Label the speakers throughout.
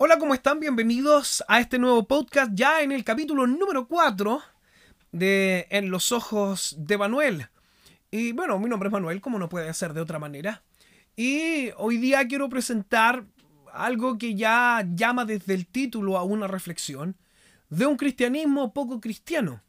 Speaker 1: Hola, ¿cómo están? Bienvenidos a este nuevo podcast ya en el capítulo número 4 de En los Ojos de Manuel. Y bueno, mi nombre es Manuel, como no puede ser de otra manera. Y hoy día quiero presentar algo que ya llama desde el título a una reflexión de un cristianismo poco cristiano.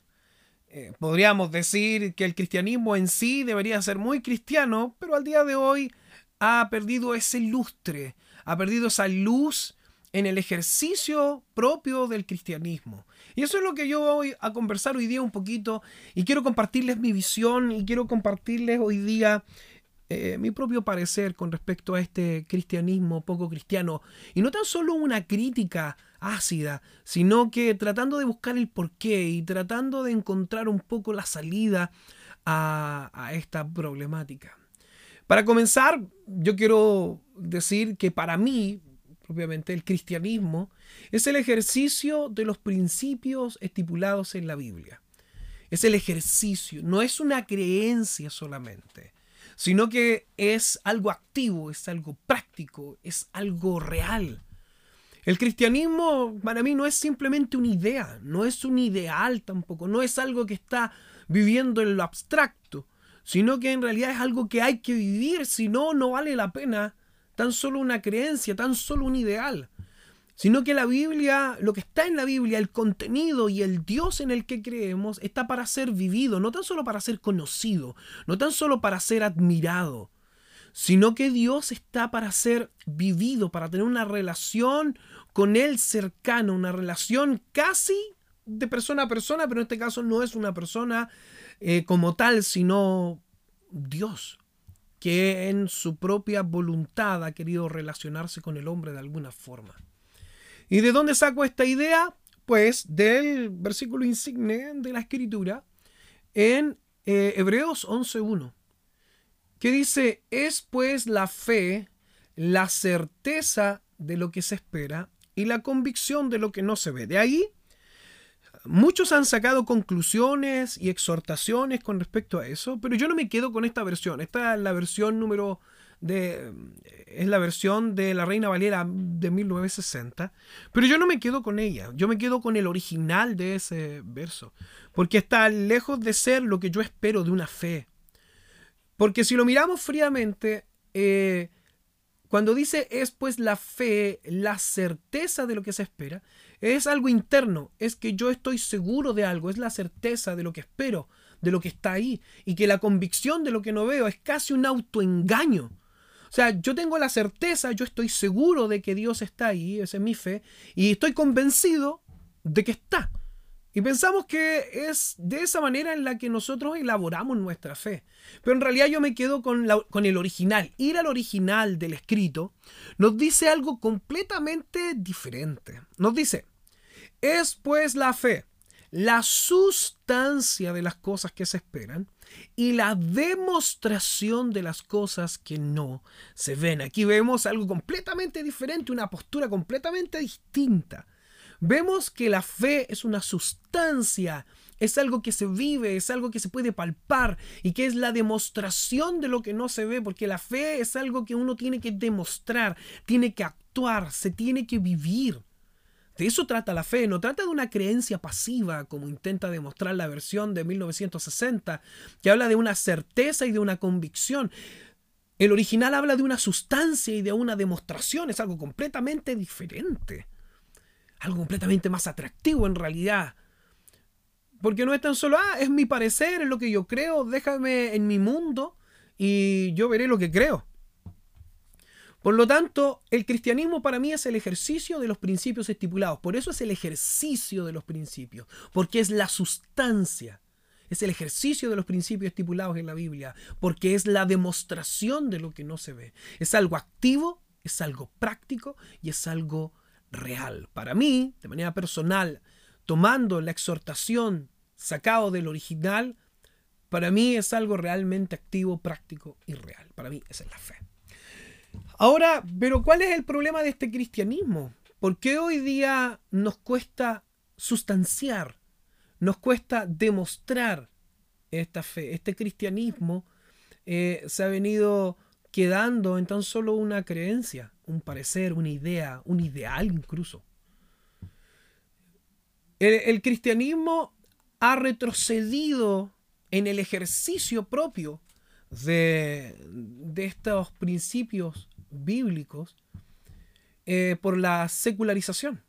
Speaker 1: Eh, podríamos decir que el cristianismo en sí debería ser muy cristiano, pero al día de hoy ha perdido ese lustre, ha perdido esa luz en el ejercicio propio del cristianismo. Y eso es lo que yo voy a conversar hoy día un poquito y quiero compartirles mi visión y quiero compartirles hoy día eh, mi propio parecer con respecto a este cristianismo poco cristiano. Y no tan solo una crítica ácida, sino que tratando de buscar el porqué y tratando de encontrar un poco la salida a, a esta problemática. Para comenzar, yo quiero decir que para mí, propiamente, el cristianismo es el ejercicio de los principios estipulados en la Biblia. Es el ejercicio, no es una creencia solamente, sino que es algo activo, es algo práctico, es algo real. El cristianismo para mí no es simplemente una idea, no es un ideal tampoco, no es algo que está viviendo en lo abstracto, sino que en realidad es algo que hay que vivir, si no, no vale la pena tan solo una creencia, tan solo un ideal, sino que la Biblia, lo que está en la Biblia, el contenido y el Dios en el que creemos, está para ser vivido, no tan solo para ser conocido, no tan solo para ser admirado, sino que Dios está para ser vivido, para tener una relación con Él cercana, una relación casi de persona a persona, pero en este caso no es una persona eh, como tal, sino Dios, que en su propia voluntad ha querido relacionarse con el hombre de alguna forma. ¿Y de dónde saco esta idea? Pues del versículo insigne de la escritura en eh, Hebreos 11.1 que dice, es pues la fe la certeza de lo que se espera y la convicción de lo que no se ve. De ahí, muchos han sacado conclusiones y exhortaciones con respecto a eso, pero yo no me quedo con esta versión. Esta es la versión número de es la versión de la Reina Valera de 1960, pero yo no me quedo con ella, yo me quedo con el original de ese verso, porque está lejos de ser lo que yo espero de una fe, porque si lo miramos fríamente, eh, cuando dice es pues la fe, la certeza de lo que se espera, es algo interno, es que yo estoy seguro de algo, es la certeza de lo que espero, de lo que está ahí, y que la convicción de lo que no veo es casi un autoengaño. O sea, yo tengo la certeza, yo estoy seguro de que Dios está ahí, esa es mi fe, y estoy convencido de que está. Y pensamos que es de esa manera en la que nosotros elaboramos nuestra fe. Pero en realidad yo me quedo con, con, el original. Ir al original del escrito nos dice algo completamente diferente. Nos dice, es pues la fe, la sustancia de las cosas que se esperan y la demostración de las cosas que no se ven. Aquí vemos algo completamente diferente, una postura completamente distinta vemos que la fe es una sustancia, es algo que se vive, es algo que se puede palpar y que es la demostración de lo que no se ve, porque la fe es algo que uno tiene que demostrar, tiene que actuar, se tiene que vivir. De eso trata la fe, no trata de una creencia pasiva como intenta demostrar la versión de 1960, que habla de una certeza y de una convicción. El original habla de una sustancia y de una demostración, es algo completamente diferente algo completamente más atractivo en realidad. Porque no es tan solo, ah, es mi parecer, es lo que yo creo, déjame en mi mundo y yo veré lo que creo. Por lo tanto, el cristianismo para mí es el ejercicio de los principios estipulados. Por eso es el ejercicio de los principios, porque es la sustancia, es el ejercicio de los principios estipulados en la Biblia, porque es la demostración de lo que no se ve. Es algo activo, es algo práctico y es algo real. Para mí, de manera personal, tomando la exhortación sacado del original, para mí es algo realmente activo, práctico y real. Para mí esa es la fe. Ahora, pero ¿cuál es el problema de este cristianismo? ¿Por qué hoy día nos cuesta sustanciar, nos cuesta demostrar esta fe? Este cristianismo eh, se ha venido quedando en tan solo una creencia, un parecer, una idea, un ideal incluso. El, cristianismo ha retrocedido en el ejercicio propio de, estos principios bíblicos eh, por la secularización.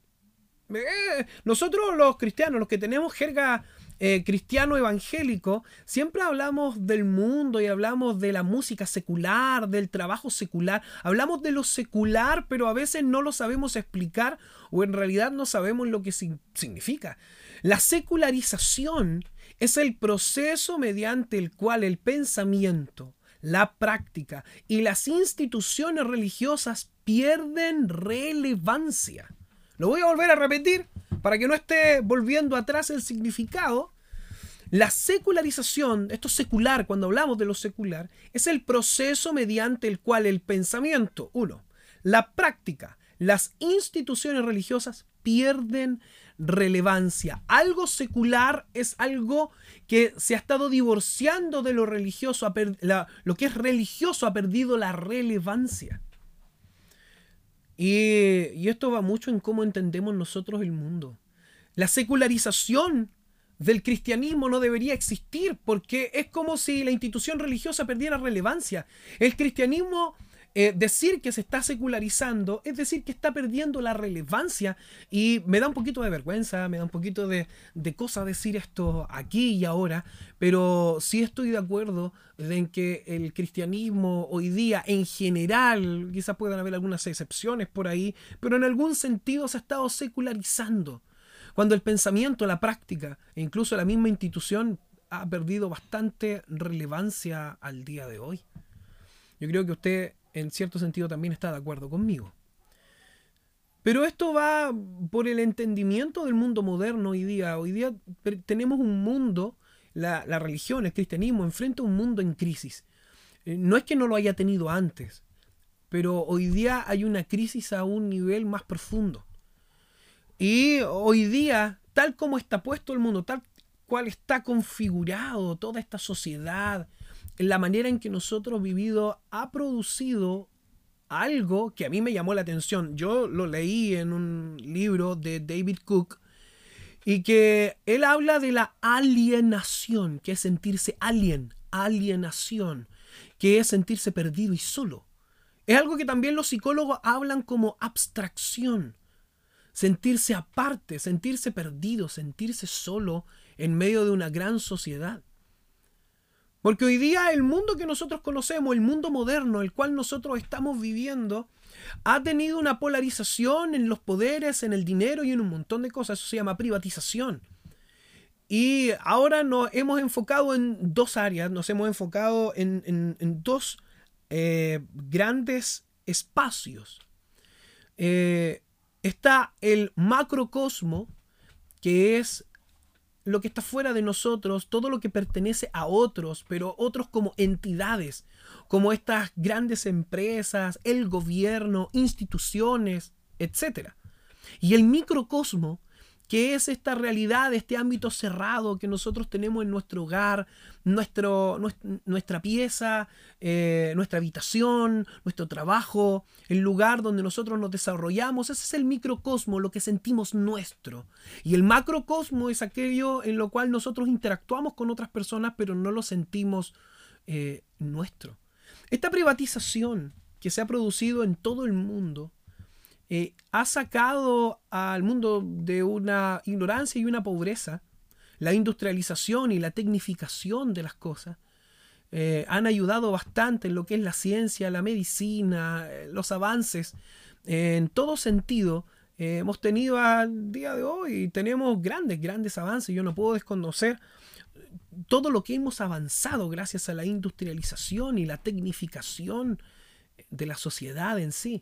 Speaker 1: Eh, nosotros los cristianos, los que tenemos jerga eh, cristiano evangélico, siempre hablamos del mundo y hablamos de la música secular, del trabajo secular. Hablamos de lo secular, pero a veces no lo sabemos explicar o en realidad no sabemos lo que significa. La secularización es el proceso mediante el cual el pensamiento, la práctica y las instituciones religiosas pierden relevancia. Lo voy a volver a repetir para que no esté volviendo atrás el significado, la secularización, esto secular, cuando hablamos de lo secular, es el proceso mediante el cual el pensamiento, uno, la práctica, las instituciones religiosas pierden relevancia. Algo secular es algo que se ha estado divorciando de lo religioso, lo que es religioso ha perdido la relevancia. Y, esto va mucho en cómo entendemos nosotros el mundo. La secularización del cristianismo no debería existir porque es como si la institución religiosa perdiera relevancia. El cristianismo, eh, decir que se está secularizando, es decir que está perdiendo la relevancia y me da un poquito de vergüenza, me da un poquito de, de cosa decir esto aquí y ahora, pero sí estoy de acuerdo en que el cristianismo hoy día en general, quizás puedan haber algunas excepciones por ahí, pero en algún sentido se ha estado secularizando. Cuando el pensamiento, la práctica e incluso la misma institución ha perdido bastante relevancia al día de hoy. Yo creo que usted en cierto sentido también está de acuerdo conmigo. Pero esto va por el entendimiento del mundo moderno hoy día. Hoy día tenemos un mundo la, religión, el cristianismo, enfrenta un mundo en crisis. Eh, no es que no lo haya tenido antes, pero hoy día hay una crisis a un nivel más profundo. Y hoy día, tal como está puesto el mundo, tal cual está configurado toda esta sociedad, la manera en que nosotros vivido ha producido algo que a mí me llamó la atención. Yo lo leí en un libro de David Cook y que él habla de la alienación, que es sentirse alien, alienación, que es sentirse perdido y solo. Es algo que también los psicólogos hablan como abstracción, sentirse aparte, sentirse perdido, sentirse solo en medio de una gran sociedad. Porque hoy día el mundo que nosotros conocemos, el mundo moderno, el cual nosotros estamos viviendo, ha tenido una polarización en los poderes, en el dinero y en un montón de cosas. Eso se llama privatización. Y ahora nos hemos enfocado en dos áreas, nos hemos enfocado en, dos eh, grandes espacios. Eh, está el macrocosmo, que es lo que está fuera de nosotros, todo lo que pertenece a otros, pero otros como entidades, como estas grandes empresas, el gobierno, instituciones, etc. Y el microcosmo, que es esta realidad, este ámbito cerrado que nosotros tenemos en nuestro hogar, nuestro, nuestra pieza, eh, nuestra habitación, nuestro trabajo, el lugar donde nosotros nos desarrollamos. Ese es el microcosmo, lo que sentimos nuestro. Y el macrocosmo es aquello en lo cual nosotros interactuamos con otras personas, pero no lo sentimos eh, nuestro. Esta privatización que se ha producido en todo el mundo eh, ha sacado al mundo de una ignorancia y una pobreza. La industrialización y la tecnificación de las cosas eh, han ayudado bastante en lo que es la ciencia, la medicina, eh, los avances. en todo sentido, hemos tenido al día de hoy, tenemos grandes, grandes avances. Yo no puedo desconocer todo lo que hemos avanzado gracias a la industrialización y la tecnificación de la sociedad en sí.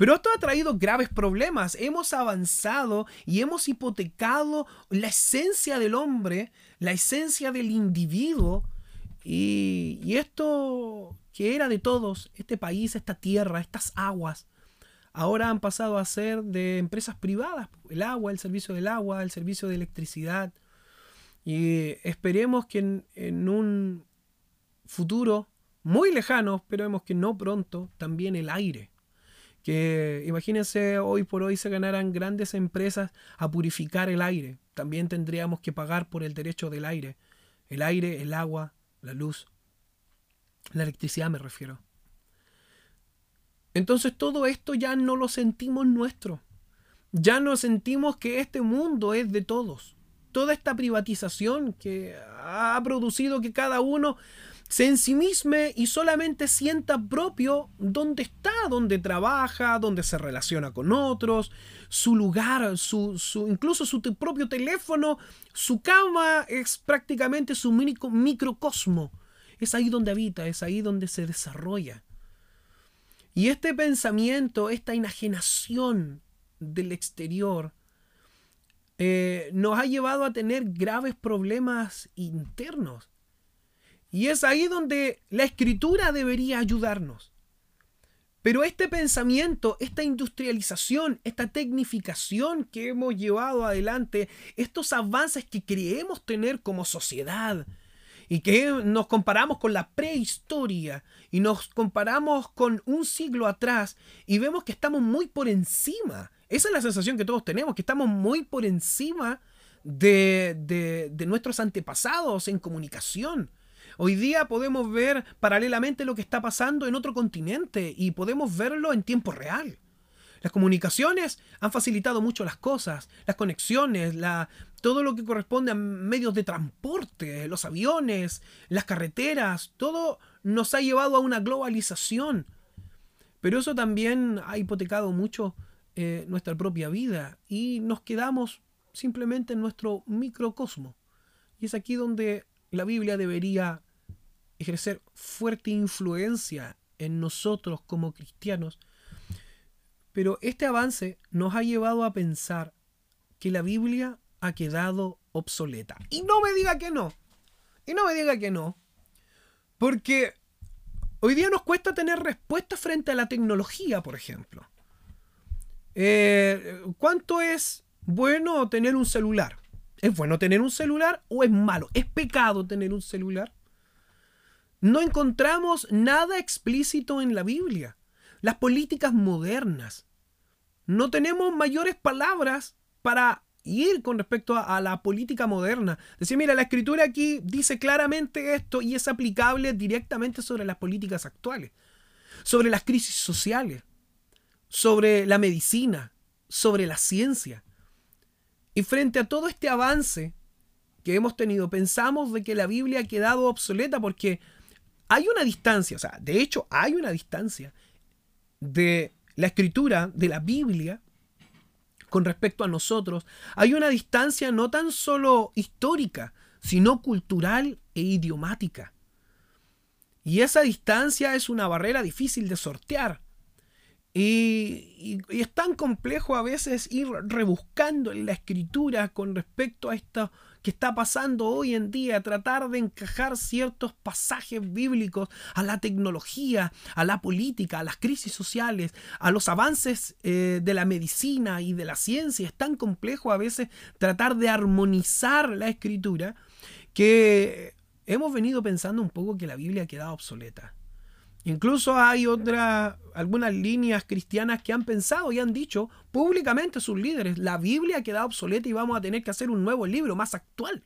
Speaker 1: Pero esto ha traído graves problemas. Hemos avanzado y hemos hipotecado la esencia del hombre, la esencia del individuo. Y, esto que era de todos, este país, esta tierra, estas aguas, ahora han pasado a ser de empresas privadas. El agua, el servicio del agua, el servicio de electricidad. Y esperemos que en, un futuro muy lejano, esperemos que no pronto, también el aire. Que imagínense hoy por hoy se ganaran grandes empresas a purificar el aire. También tendríamos que pagar por el derecho del aire. El aire, el agua, la luz. La electricidad me refiero. Entonces todo esto ya no lo sentimos nuestro. Ya no sentimos que este mundo es de todos toda esta privatización que ha producido que cada uno se ensimisme y solamente sienta propio dónde está, dónde trabaja, dónde se relaciona con otros, su lugar, su, incluso su propio teléfono, su cama es prácticamente su microcosmo. Es ahí donde habita, es ahí donde se desarrolla. Y este pensamiento, esta enajenación del exterior, eh, nos ha llevado a tener graves problemas internos. Y es ahí donde la escritura debería ayudarnos. Pero este pensamiento, esta industrialización, esta tecnificación que hemos llevado adelante, estos avances que creemos tener como sociedad y que nos comparamos con la prehistoria y nos comparamos con un siglo atrás y vemos que estamos muy por encima esa es la sensación que todos tenemos, que estamos muy por encima de, de, nuestros antepasados en comunicación. Hoy día podemos ver paralelamente lo que está pasando en otro continente y podemos verlo en tiempo real. Las comunicaciones han facilitado mucho las cosas, las conexiones, la, todo lo que corresponde a medios de transporte, los aviones, las carreteras, todo nos ha llevado a una globalización. Pero eso también ha hipotecado mucho eh, nuestra propia vida y nos quedamos simplemente en nuestro microcosmo. Y es aquí donde la Biblia debería ejercer fuerte influencia en nosotros como cristianos. Pero este avance nos ha llevado a pensar que la Biblia ha quedado obsoleta. Y no me diga que no. Y no me diga que no. Porque hoy día nos cuesta tener respuesta frente a la tecnología, por ejemplo. Eh, ¿Cuánto es bueno tener un celular? ¿Es bueno tener un celular o es malo? ¿Es pecado tener un celular? No encontramos nada explícito en la Biblia. Las políticas modernas. No tenemos mayores palabras para ir con respecto a, la política moderna. Decir, mira, la escritura aquí dice claramente esto y es aplicable directamente sobre las políticas actuales, sobre las crisis sociales, sobre la medicina, sobre la ciencia. Y frente a todo este avance que hemos tenido, pensamos de que la Biblia ha quedado obsoleta porque hay una distancia, o sea, de hecho hay una distancia de la escritura, de la Biblia, con respecto a nosotros. Hay una distancia no tan solo histórica, sino cultural e idiomática. Y esa distancia es una barrera difícil de sortear. Y, es tan complejo a veces ir rebuscando en la escritura con respecto a esto que está pasando hoy en día, tratar de encajar ciertos pasajes bíblicos a la tecnología, a la política, a las crisis sociales, a los avances eh, de la medicina y de la ciencia. Es tan complejo a veces tratar de armonizar la escritura que hemos venido pensando un poco que la Biblia ha quedado obsoleta. Incluso hay otras, algunas líneas cristianas que han pensado y han dicho públicamente sus líderes, la Biblia ha quedado obsoleta y vamos a tener que hacer un nuevo libro más actual.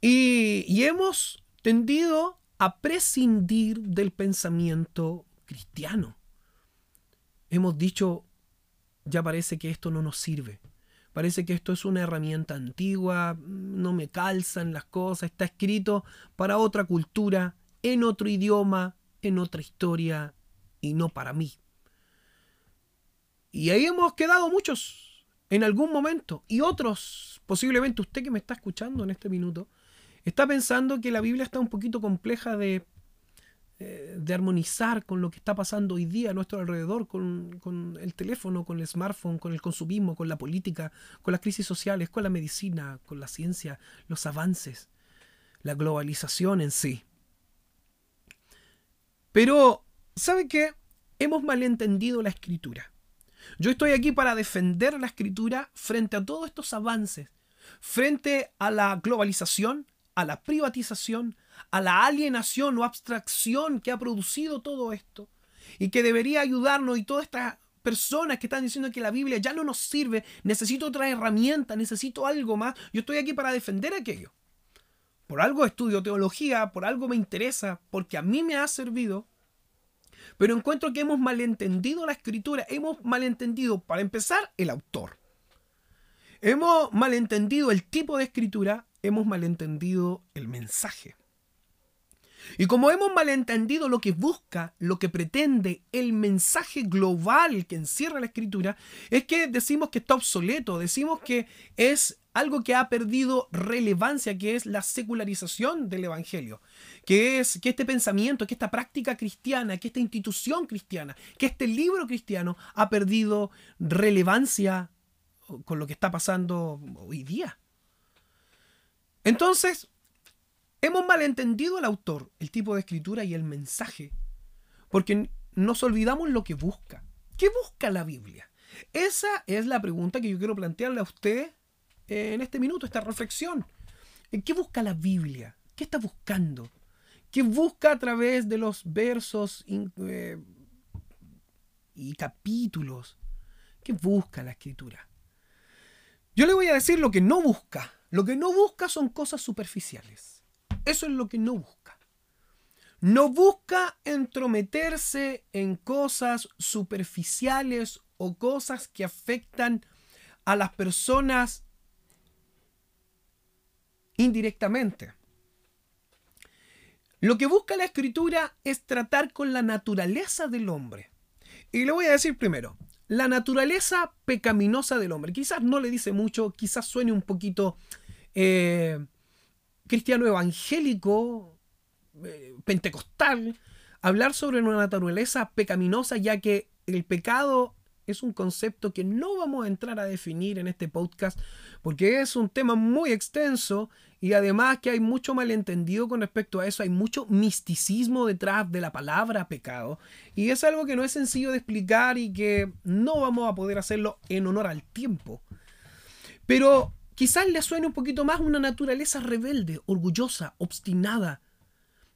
Speaker 1: Y, y hemos tendido a prescindir del pensamiento cristiano. Hemos dicho, ya parece que esto no nos sirve. Parece que esto es una herramienta antigua, no me calzan las cosas, está escrito para otra cultura, en otro idioma, en otra historia y no para mí. Y ahí hemos quedado muchos en algún momento y otros posiblemente usted que me está escuchando en este minuto, está pensando que la Biblia está un poquito compleja de, eh, de armonizar con lo que está pasando hoy día a nuestro alrededor, con, con, el teléfono, con el smartphone, con el consumismo, con la política, con las crisis sociales, con la medicina, con la ciencia, los avances, la globalización en sí. Pero, ¿sabe qué? Hemos malentendido la escritura. Yo estoy aquí para defender la escritura frente a todos estos avances, frente a la globalización, a la privatización, a la alienación o abstracción que ha producido todo esto y que debería ayudarnos y todas estas personas que están diciendo que la Biblia ya no nos sirve, necesito otra herramienta, necesito algo más, yo estoy aquí para defender aquello. Por algo estudio teología, por algo me interesa, porque a mí me ha servido. Pero encuentro que hemos malentendido la escritura, hemos malentendido, para empezar, el autor. Hemos malentendido el tipo de escritura, hemos malentendido el mensaje. Y como hemos malentendido lo que busca, lo que pretende, el mensaje global que encierra la escritura, es que decimos que está obsoleto, decimos que es algo que ha perdido relevancia, que es la secularización del Evangelio, que es que este pensamiento, que esta práctica cristiana, que esta institución cristiana, que este libro cristiano ha perdido relevancia con lo que está pasando hoy día. Entonces, hemos malentendido al autor, el tipo de escritura y el mensaje, porque nos olvidamos lo que busca. ¿Qué busca la Biblia? Esa es la pregunta que yo quiero plantearle a usted en este minuto, esta reflexión. ¿Qué busca la Biblia? ¿Qué está buscando? ¿Qué busca a través de los versos eh, y capítulos? ¿Qué busca la escritura? Yo le voy a decir lo que no busca. Lo que no busca son cosas superficiales. Eso es lo que no busca. No busca entrometerse en cosas superficiales o cosas que afectan a las personas indirectamente. Lo que busca la escritura es tratar con la naturaleza del hombre. Y le voy a decir primero, la naturaleza pecaminosa del hombre. Quizás no le dice mucho, quizás suene un poquito eh, cristiano evangélico, eh, pentecostal, hablar sobre una naturaleza pecaminosa, ya que el pecado es un concepto que no vamos a entrar a definir en este podcast porque es un tema muy extenso y además que hay mucho malentendido con respecto a eso, hay mucho misticismo detrás de la palabra pecado y es algo que no es sencillo de explicar y que no vamos a poder hacerlo en honor al tiempo. Pero quizás le suene un poquito más una naturaleza rebelde, orgullosa, obstinada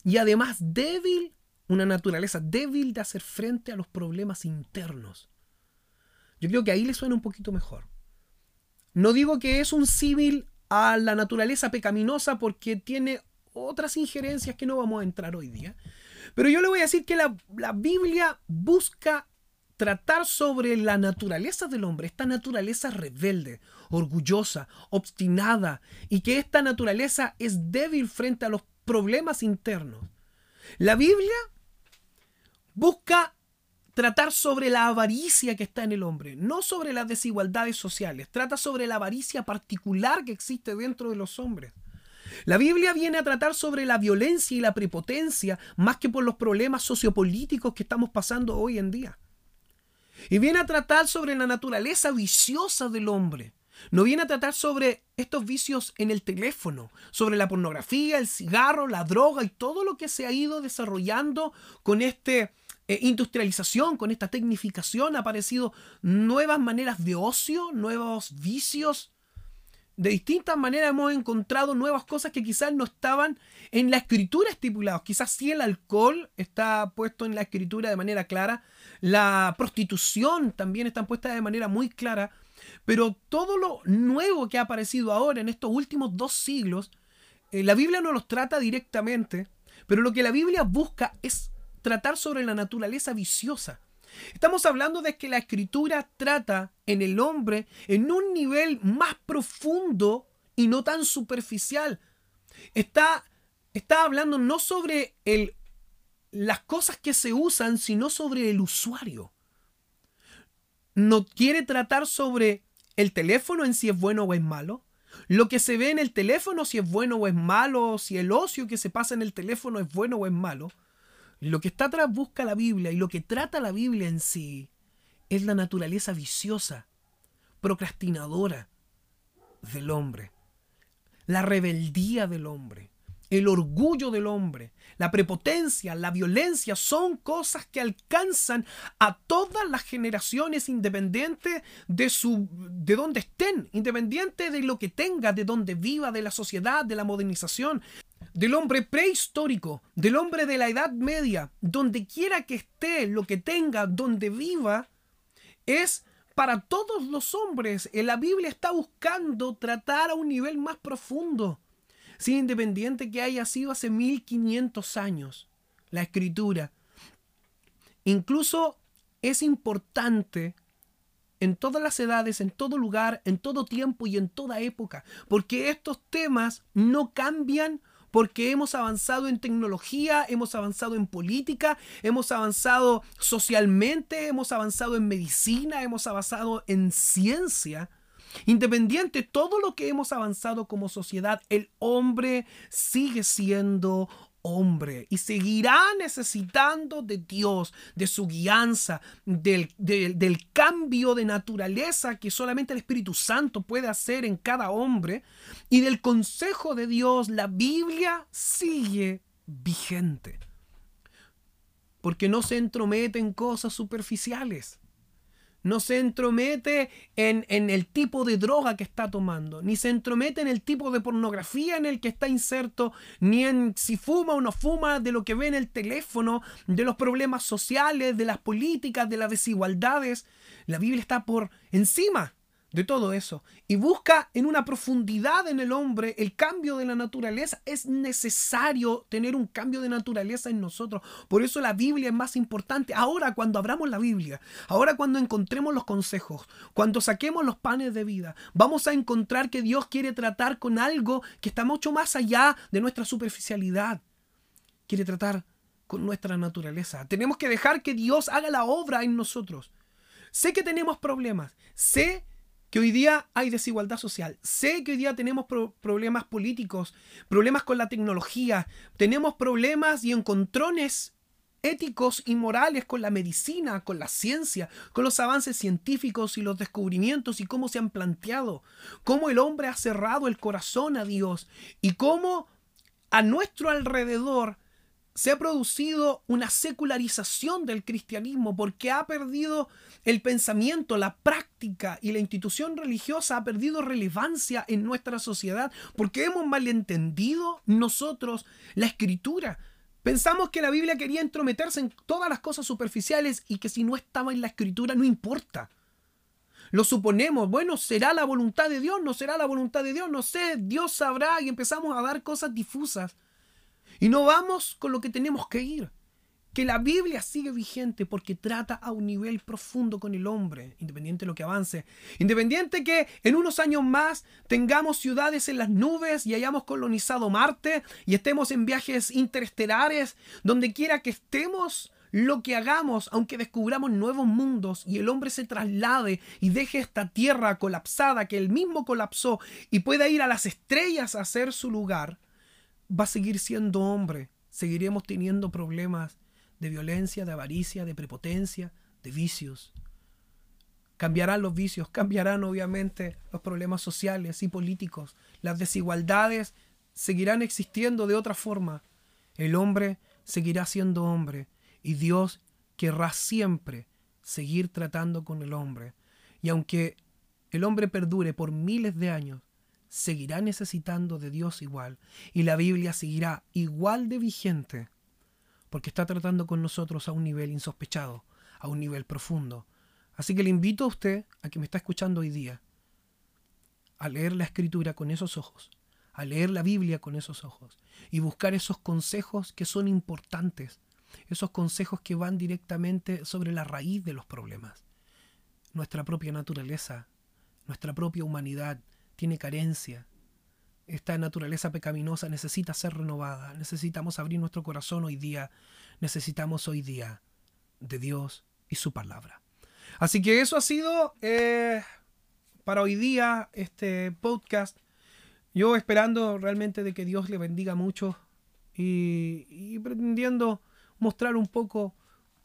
Speaker 1: y además débil, una naturaleza débil de hacer frente a los problemas internos. Yo creo que ahí le suena un poquito mejor. No digo que es un civil a la naturaleza pecaminosa porque tiene otras injerencias que no vamos a entrar hoy día. Pero yo le voy a decir que la, la Biblia busca tratar sobre la naturaleza del hombre, esta naturaleza rebelde, orgullosa, obstinada, y que esta naturaleza es débil frente a los problemas internos. La Biblia busca tratar sobre la avaricia que está en el hombre, no sobre las desigualdades sociales, trata sobre la avaricia particular que existe dentro de los hombres. La Biblia viene a tratar sobre la violencia y la prepotencia más que por los problemas sociopolíticos que estamos pasando hoy en día. Y viene a tratar sobre la naturaleza viciosa del hombre. No viene a tratar sobre estos vicios en el teléfono, sobre la pornografía, el cigarro, la droga y todo lo que se ha ido desarrollando con este eh, industrialización, con esta tecnificación, ha aparecido nuevas maneras de ocio, nuevos vicios. De distintas maneras hemos encontrado nuevas cosas que quizás no estaban en la escritura estipulados. Quizás sí el alcohol está puesto en la escritura de manera clara. La prostitución también está puesta de manera muy clara. Pero todo lo nuevo que ha aparecido ahora en estos últimos dos siglos, eh, la Biblia no los trata directamente. Pero lo que la Biblia busca es tratar sobre la naturaleza viciosa. Estamos hablando de que la escritura trata en el hombre en un nivel más profundo y no tan superficial. Está, está hablando no sobre el, las cosas que se usan, sino sobre el usuario. No quiere tratar sobre el teléfono en si es bueno o es malo. Lo que se ve en el teléfono, si es bueno o es malo, si el ocio que se pasa en el teléfono es bueno o es malo, lo que está atrás busca la Biblia y lo que trata la Biblia en sí es la naturaleza viciosa, procrastinadora del hombre, la rebeldía del hombre, el orgullo del hombre, la prepotencia, la violencia, son cosas que alcanzan a todas las generaciones independiente de su de donde estén, independiente de lo que tenga, de donde viva, de la sociedad, de la modernización, del hombre prehistórico, del hombre de la Edad Media, donde quiera que esté, lo que tenga, donde viva, es para todos los hombres. En la Biblia está buscando tratar a un nivel más profundo sin independiente que haya sido hace 1500 años la escritura. Incluso es importante en todas las edades, en todo lugar, en todo tiempo y en toda época, porque estos temas no cambian porque hemos avanzado en tecnología, hemos avanzado en política, hemos avanzado socialmente, hemos avanzado en medicina, hemos avanzado en ciencia. Independiente todo lo que hemos avanzado como sociedad, el hombre sigue siendo hombre y seguirá necesitando de Dios, de su guianza, del, del, cambio de naturaleza que solamente el Espíritu Santo puede hacer en cada hombre y del consejo de Dios, la Biblia sigue vigente. Porque no se entromete en cosas superficiales no se entromete en, el tipo de droga que está tomando, ni se entromete en el tipo de pornografía en el que está inserto, ni en si fuma o no fuma, de lo que ve en el teléfono, de los problemas sociales, de las políticas, de las desigualdades. La Biblia está por encima de todo eso y busca en una profundidad en el hombre el cambio de la naturaleza. Es necesario tener un cambio de naturaleza en nosotros. Por eso la Biblia es más importante. Ahora cuando abramos la Biblia, ahora cuando encontremos los consejos, cuando saquemos los panes de vida, vamos a encontrar que Dios quiere tratar con algo que está mucho más allá de nuestra superficialidad. Quiere tratar con nuestra naturaleza. Tenemos que dejar que Dios haga la obra en nosotros. Sé que tenemos problemas. Sé que hoy día hay desigualdad social. Sé que hoy día tenemos problemas políticos, problemas con la tecnología, tenemos problemas y encontrones éticos y morales con la medicina, con la ciencia, con los avances científicos y los descubrimientos y cómo se han planteado, cómo el hombre ha cerrado el corazón a Dios y cómo a nuestro alrededor se ha producido una secularización del cristianismo porque ha perdido el pensamiento, la práctica y la institución religiosa ha perdido relevancia en nuestra sociedad porque hemos malentendido nosotros la escritura. Pensamos que la Biblia quería entrometerse en todas las cosas superficiales y que si no estaba en la escritura no importa. Lo suponemos, bueno, será la voluntad de Dios, no será la voluntad de Dios, no sé, Dios sabrá y empezamos a dar cosas difusas. Y no vamos con lo que tenemos que ir. Que la Biblia sigue vigente porque trata a un nivel profundo con el hombre, independiente de lo que avance. Independiente que en unos años más tengamos ciudades en las nubes y hayamos colonizado Marte y estemos en viajes interestelares, donde quiera que estemos, lo que hagamos, aunque descubramos nuevos mundos y el hombre se traslade y deje esta tierra colapsada que él mismo colapsó y pueda ir a las estrellas a hacer su lugar, va a seguir siendo hombre. Seguiremos teniendo problemas de violencia, de avaricia, de prepotencia, de vicios. Cambiarán los vicios, cambiarán obviamente los problemas sociales y políticos. Las desigualdades seguirán existiendo de otra forma. El hombre seguirá siendo hombre y Dios querrá siempre seguir tratando con el hombre. Y aunque el hombre perdure por miles de años, seguirá necesitando de Dios igual y la Biblia seguirá igual de vigente porque está tratando con nosotros a un nivel insospechado, a un nivel profundo. Así que le invito a usted, a que me está escuchando hoy día, a leer la escritura con esos ojos, a leer la Biblia con esos ojos y buscar esos consejos que son importantes, esos consejos que van directamente sobre la raíz de los problemas. Nuestra propia naturaleza, nuestra propia humanidad, tiene carencia. Esta naturaleza pecaminosa necesita ser renovada. Necesitamos abrir nuestro corazón hoy día. Necesitamos hoy día de Dios y su palabra. Así que eso ha sido eh, para hoy día este podcast. Yo esperando realmente de que Dios le bendiga mucho y, y pretendiendo mostrar un poco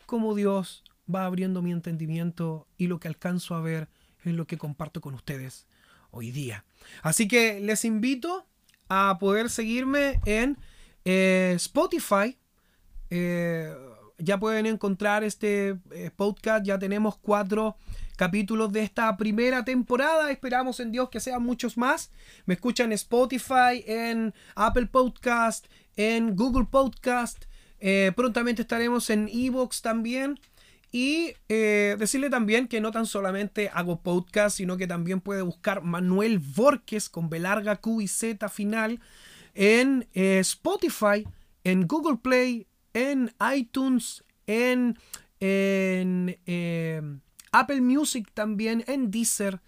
Speaker 1: cómo Dios va abriendo mi entendimiento y lo que alcanzo a ver es lo que comparto con ustedes hoy día. Así que les invito a poder seguirme en eh, Spotify. Eh, ya pueden encontrar este eh, podcast. Ya tenemos cuatro capítulos de esta primera temporada. Esperamos en Dios que sean muchos más. Me escuchan en Spotify, en Apple Podcast, en Google Podcast. prontamente estaremos en Evox también. Y decirle también que no tan solamente hago podcast, sino que también puede buscar Manuel Borges con B Q y Z final en Spotify en Google Play, en iTunes, en, eh, Apple Music también, en Deezer,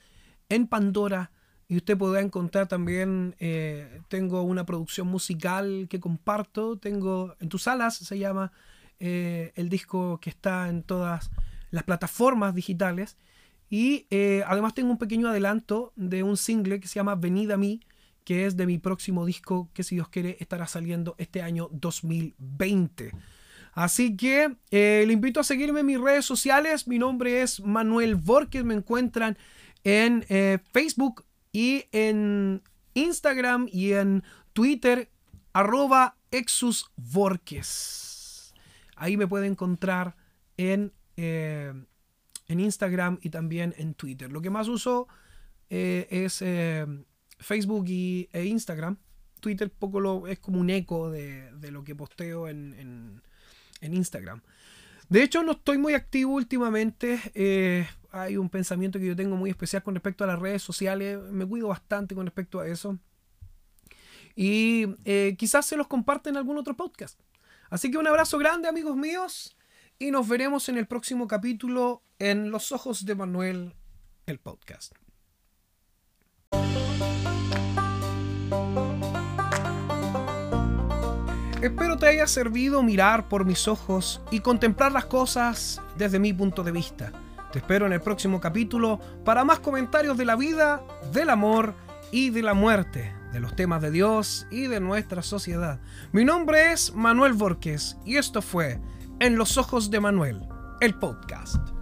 Speaker 1: en Pandora. Y usted podrá encontrar también, eh, tengo una producción musical que comparto, tengo en tus alas, se llama eh, el disco que está en todas las plataformas digitales. Y además tengo un pequeño adelanto de un single que se llama Venida a mí, que es de mi próximo disco que si Dios quiere estará saliendo este año 2020. Así que eh, le invito a seguirme en mis redes sociales. Mi nombre es Manuel Borges. Me encuentran en eh, Facebook y en Instagram y en Twitter arroba Exus Ahí me puede encontrar en, eh, en Instagram y también en Twitter. Lo que más uso es Facebook y, e Instagram. Twitter poco lo, es como un eco de, lo que posteo en, Instagram. De hecho, no estoy muy activo últimamente. Eh, hay un pensamiento que yo tengo muy especial con respecto a las redes sociales. Me cuido bastante con respecto a eso. Y eh, quizás se los comparte en algún otro podcast. Así que un abrazo grande, amigos míos. Y nos veremos en el próximo capítulo en Los Ojos de Manuel, el podcast. Espero te haya servido mirar por mis ojos y contemplar las cosas desde mi punto de vista. Te espero en el próximo capítulo para más comentarios de la vida, del amor y de la muerte, de los temas de Dios y de nuestra sociedad. Mi nombre es Manuel Borges y esto fue En los ojos de Manuel, el podcast.